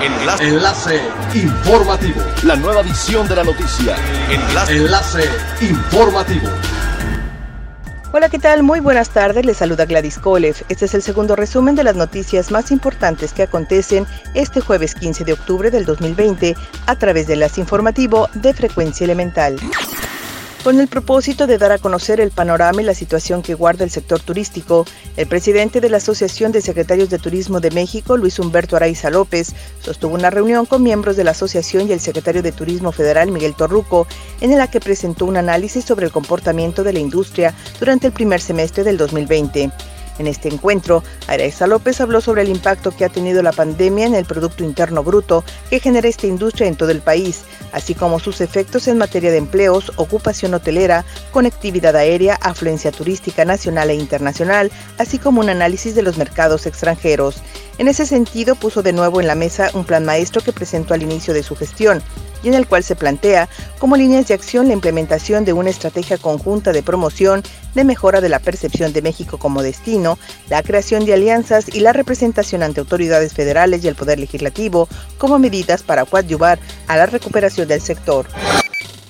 Enlace. Enlace informativo. La nueva edición de la noticia. Enlace. Enlace informativo. Hola, ¿qué tal? Muy buenas tardes. Les saluda Gladys Kolev. Este es el segundo resumen de las noticias más importantes que acontecen este jueves 15 de octubre del 2020 a través de Enlace Informativo de Frecuencia Elemental con el propósito de dar a conocer el panorama y la situación que guarda el sector turístico, el presidente de la Asociación de Secretarios de Turismo de México, Luis Humberto Araiza López, sostuvo una reunión con miembros de la asociación y el secretario de Turismo Federal, Miguel Torruco, en la que presentó un análisis sobre el comportamiento de la industria durante el primer semestre del 2020. En este encuentro, Araiza López habló sobre el impacto que ha tenido la pandemia en el Producto Interno Bruto que genera esta industria en todo el país, así como sus efectos en materia de empleos, ocupación hotelera, conectividad aérea, afluencia turística nacional e internacional, así como un análisis de los mercados extranjeros. En ese sentido, puso de nuevo en la mesa un plan maestro que presentó al inicio de su gestión, y en el cual se plantea como líneas de acción la implementación de una estrategia conjunta de promoción, de mejora de la percepción de México como destino, la creación de alianzas y la representación ante autoridades federales y el Poder Legislativo como medidas para coadyuvar a la recuperación del sector.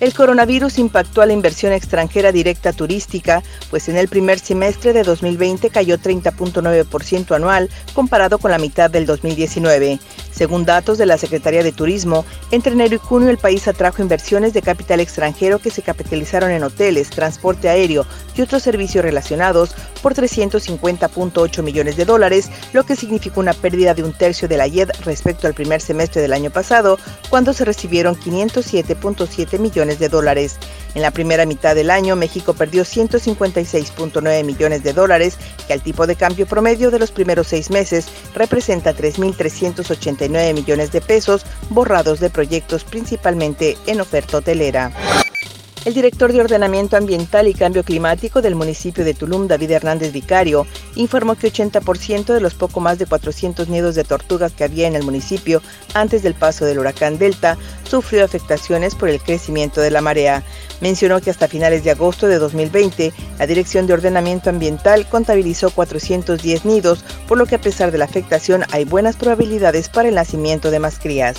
El coronavirus impactó a la inversión extranjera directa turística, pues en el primer semestre de 2020 cayó 30.9% anual comparado con la mitad del 2019. Según datos de la Secretaría de Turismo, entre enero y junio el país atrajo inversiones de capital extranjero que se capitalizaron en hoteles, transporte aéreo y otros servicios relacionados por 350.8 millones de dólares, lo que significó una pérdida de un tercio de la IED respecto al primer semestre del año pasado, cuando se recibieron 507.7 millones de dólares. En la primera mitad del año, México perdió 156.9 millones de dólares, que al tipo de cambio promedio de los primeros seis meses representa 3.389 millones de pesos borrados de proyectos principalmente en oferta hotelera. El director de Ordenamiento Ambiental y Cambio Climático del municipio de Tulum, David Hernández Vicario, informó que 80% de los poco más de 400 nidos de tortugas que había en el municipio antes del paso del huracán Delta sufrió afectaciones por el crecimiento de la marea. Mencionó que hasta finales de agosto de 2020, la Dirección de Ordenamiento Ambiental contabilizó 410 nidos, por lo que a pesar de la afectación hay buenas probabilidades para el nacimiento de más crías.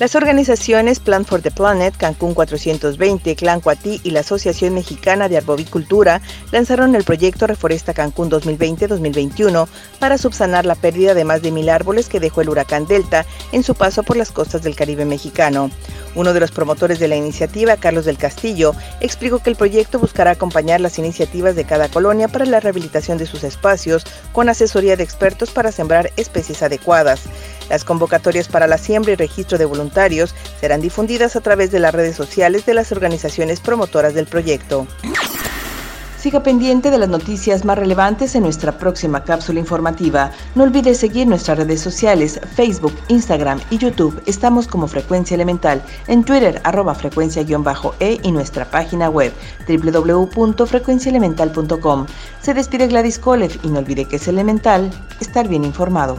Las organizaciones Plan for the Planet, Cancún 420, Clan Cuatí y la Asociación Mexicana de Arbovicultura lanzaron el proyecto Reforesta Cancún 2020-2021 para subsanar la pérdida de más de mil árboles que dejó el huracán Delta en su paso por las costas del Caribe mexicano. Uno de los promotores de la iniciativa, Carlos del Castillo, explicó que el proyecto buscará acompañar las iniciativas de cada colonia para la rehabilitación de sus espacios con asesoría de expertos para sembrar especies adecuadas. Las convocatorias para la siembra y registro de voluntarios serán difundidas a través de las redes sociales de las organizaciones promotoras del proyecto. Siga pendiente de las noticias más relevantes en nuestra próxima cápsula informativa. No olvide seguir nuestras redes sociales, Facebook, Instagram y YouTube. Estamos como Frecuencia Elemental. En Twitter, arroba frecuencia-e y nuestra página web www.frecuenciaelemental.com. Se despide Gladys Kolev y no olvide que es elemental estar bien informado.